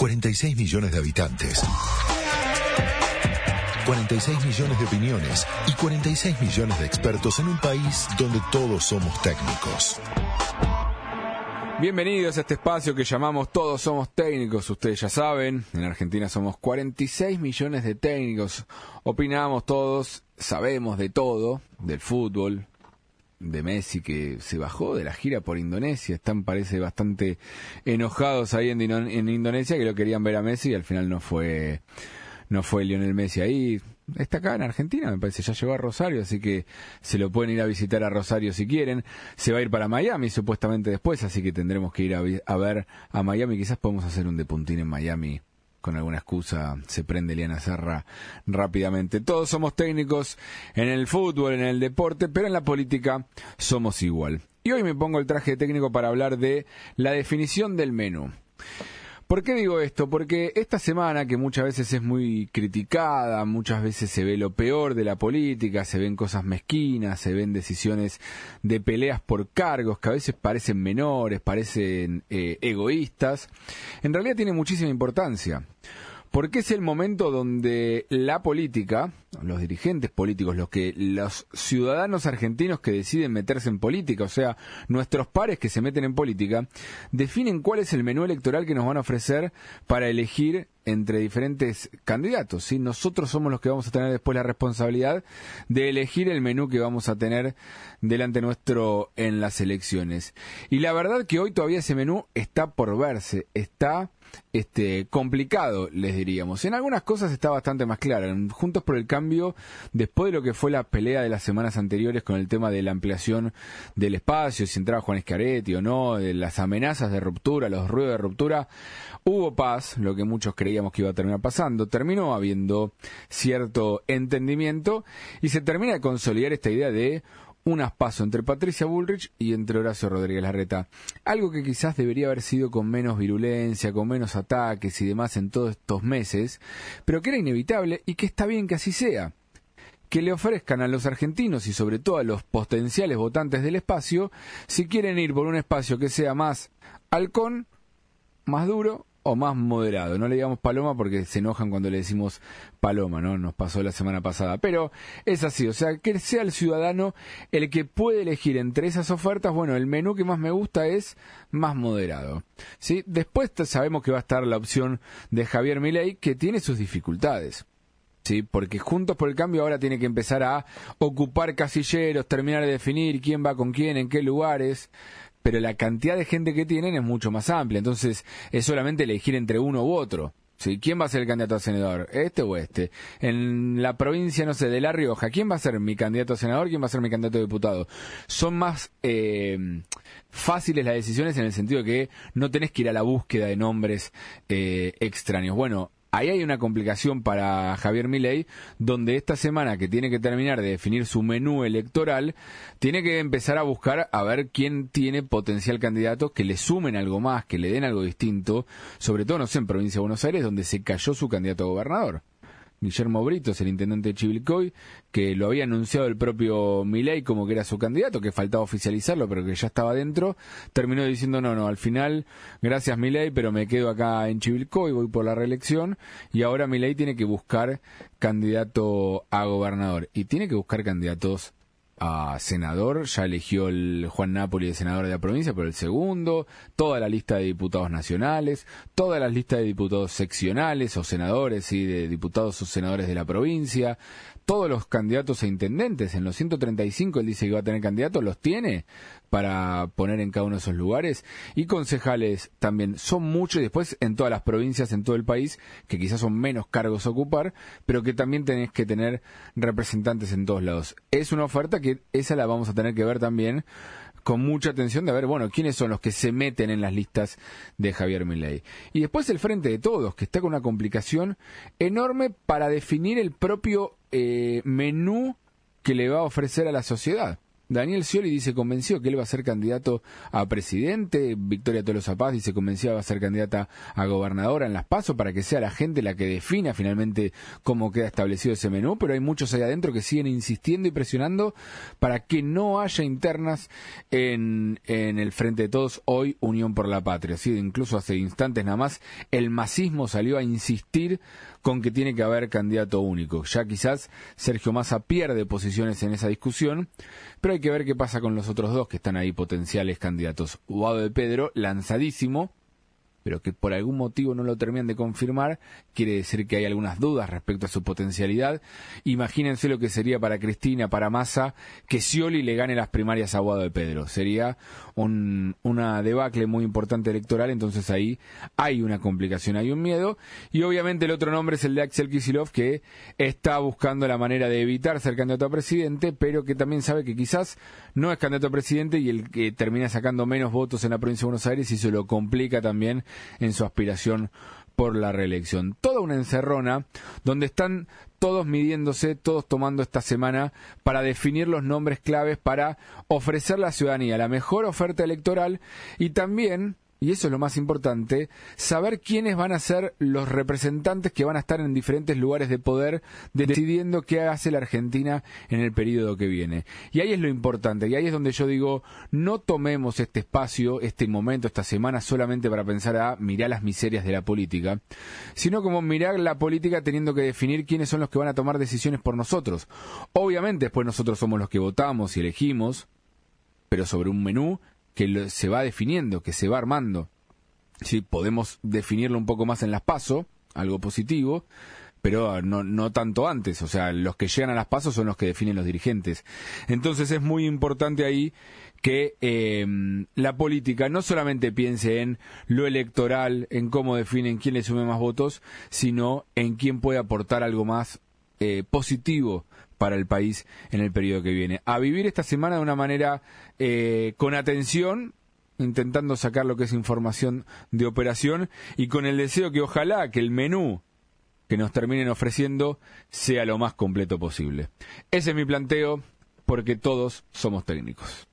46 millones de habitantes. 46 millones de opiniones y 46 millones de expertos en un país donde todos somos técnicos. Bienvenidos a este espacio que llamamos Todos Somos Técnicos. Ustedes ya saben, en Argentina somos 46 millones de técnicos. Opinamos todos, sabemos de todo, del fútbol, de Messi que se bajó de la gira por Indonesia. Están, parece, bastante enojados ahí en, en Indonesia que lo querían ver a Messi y al final no fue, no fue Lionel Messi ahí. Está acá en Argentina, me parece, ya llegó a Rosario, así que se lo pueden ir a visitar a Rosario si quieren. Se va a ir para Miami supuestamente después, así que tendremos que ir a, a ver a Miami. Quizás podemos hacer un de puntín en Miami con alguna excusa se prende Liana Serra rápidamente. Todos somos técnicos en el fútbol, en el deporte, pero en la política somos igual. Y hoy me pongo el traje técnico para hablar de la definición del menú. ¿Por qué digo esto? Porque esta semana, que muchas veces es muy criticada, muchas veces se ve lo peor de la política, se ven cosas mezquinas, se ven decisiones de peleas por cargos que a veces parecen menores, parecen eh, egoístas, en realidad tiene muchísima importancia porque es el momento donde la política, los dirigentes políticos, los que los ciudadanos argentinos que deciden meterse en política, o sea, nuestros pares que se meten en política, definen cuál es el menú electoral que nos van a ofrecer para elegir entre diferentes candidatos. ¿sí? Nosotros somos los que vamos a tener después la responsabilidad de elegir el menú que vamos a tener delante nuestro en las elecciones. Y la verdad que hoy todavía ese menú está por verse, está este, complicado, les diríamos. En algunas cosas está bastante más claro. Juntos por el Cambio, después de lo que fue la pelea de las semanas anteriores con el tema de la ampliación del espacio, si entraba Juan Escaretti o no, de las amenazas de ruptura, los ruidos de ruptura, hubo paz, lo que muchos creíamos que iba a terminar pasando. Terminó habiendo cierto entendimiento y se termina de consolidar esta idea de un aspaso entre Patricia Bullrich y entre Horacio Rodríguez Larreta. Algo que quizás debería haber sido con menos virulencia, con menos ataques y demás en todos estos meses, pero que era inevitable y que está bien que así sea. Que le ofrezcan a los argentinos y sobre todo a los potenciales votantes del espacio, si quieren ir por un espacio que sea más halcón, más duro o más moderado. No le digamos paloma porque se enojan cuando le decimos paloma, ¿no? Nos pasó la semana pasada. Pero es así, o sea, que sea el ciudadano el que puede elegir entre esas ofertas. Bueno, el menú que más me gusta es más moderado. ¿sí? Después sabemos que va a estar la opción de Javier Milei, que tiene sus dificultades. ¿sí? Porque Juntos por el Cambio ahora tiene que empezar a ocupar casilleros, terminar de definir quién va con quién, en qué lugares pero la cantidad de gente que tienen es mucho más amplia, entonces es solamente elegir entre uno u otro. ¿Sí? ¿Quién va a ser el candidato a senador? ¿Este o este? En la provincia, no sé, de La Rioja, ¿quién va a ser mi candidato a senador? ¿Quién va a ser mi candidato a diputado? Son más eh, fáciles las decisiones en el sentido que no tenés que ir a la búsqueda de nombres eh, extraños. Bueno, Ahí hay una complicación para Javier Milei, donde esta semana que tiene que terminar de definir su menú electoral, tiene que empezar a buscar a ver quién tiene potencial candidato que le sumen algo más, que le den algo distinto, sobre todo, no sé, en provincia de Buenos Aires, donde se cayó su candidato a gobernador. Guillermo Britos, el intendente de Chivilcoy, que lo había anunciado el propio Milei como que era su candidato, que faltaba oficializarlo, pero que ya estaba dentro, terminó diciendo no, no, al final, gracias Milei, pero me quedo acá en Chivilcoy, voy por la reelección, y ahora Milei tiene que buscar candidato a gobernador, y tiene que buscar candidatos a senador, ya eligió el Juan Napoli de senador de la provincia por el segundo, toda la lista de diputados nacionales, toda la lista de diputados seccionales o senadores y de diputados o senadores de la provincia, todos los candidatos a intendentes, en los 135 él dice que va a tener candidatos, los tiene para poner en cada uno de esos lugares, y concejales también, son muchos, y después en todas las provincias, en todo el país, que quizás son menos cargos a ocupar, pero que también tenés que tener representantes en todos lados. Es una oferta que esa la vamos a tener que ver también con mucha atención de ver, bueno, quiénes son los que se meten en las listas de Javier Milei. Y después el Frente de Todos, que está con una complicación enorme para definir el propio eh, menú que le va a ofrecer a la sociedad. Daniel Scioli dice convencido que él va a ser candidato a presidente. Victoria Tolosa Paz dice convencida va a ser candidata a gobernadora en las PASO para que sea la gente la que defina finalmente cómo queda establecido ese menú. Pero hay muchos ahí adentro que siguen insistiendo y presionando para que no haya internas en, en el frente de todos hoy Unión por la Patria. ¿sí? Incluso hace instantes nada más el masismo salió a insistir con que tiene que haber candidato único. Ya quizás Sergio Massa pierde posiciones en esa discusión, pero hay que ver qué pasa con los otros dos que están ahí potenciales candidatos. Guado de Pedro, lanzadísimo, pero que por algún motivo no lo terminan de confirmar, quiere decir que hay algunas dudas respecto a su potencialidad. Imagínense lo que sería para Cristina, para Massa, que Scioli le gane las primarias a Guado de Pedro. Sería un, una debacle muy importante electoral, entonces ahí hay una complicación, hay un miedo. Y obviamente el otro nombre es el de Axel Kisilov, que está buscando la manera de evitar ser candidato a presidente, pero que también sabe que quizás no es candidato a presidente y el que termina sacando menos votos en la provincia de Buenos Aires y se lo complica también en su aspiración por la reelección. Toda una encerrona donde están todos midiéndose, todos tomando esta semana para definir los nombres claves para ofrecer a la ciudadanía la mejor oferta electoral y también y eso es lo más importante, saber quiénes van a ser los representantes que van a estar en diferentes lugares de poder decidiendo qué hace la Argentina en el periodo que viene. Y ahí es lo importante, y ahí es donde yo digo, no tomemos este espacio, este momento, esta semana solamente para pensar a mirar las miserias de la política, sino como mirar la política teniendo que definir quiénes son los que van a tomar decisiones por nosotros. Obviamente después nosotros somos los que votamos y elegimos, pero sobre un menú que se va definiendo, que se va armando. Sí, podemos definirlo un poco más en las pasos, algo positivo, pero no, no tanto antes. O sea, los que llegan a las pasos son los que definen los dirigentes. Entonces es muy importante ahí que eh, la política no solamente piense en lo electoral, en cómo definen quién le sume más votos, sino en quién puede aportar algo más eh, positivo para el país en el periodo que viene. A vivir esta semana de una manera eh, con atención, intentando sacar lo que es información de operación y con el deseo que ojalá que el menú que nos terminen ofreciendo sea lo más completo posible. Ese es mi planteo porque todos somos técnicos.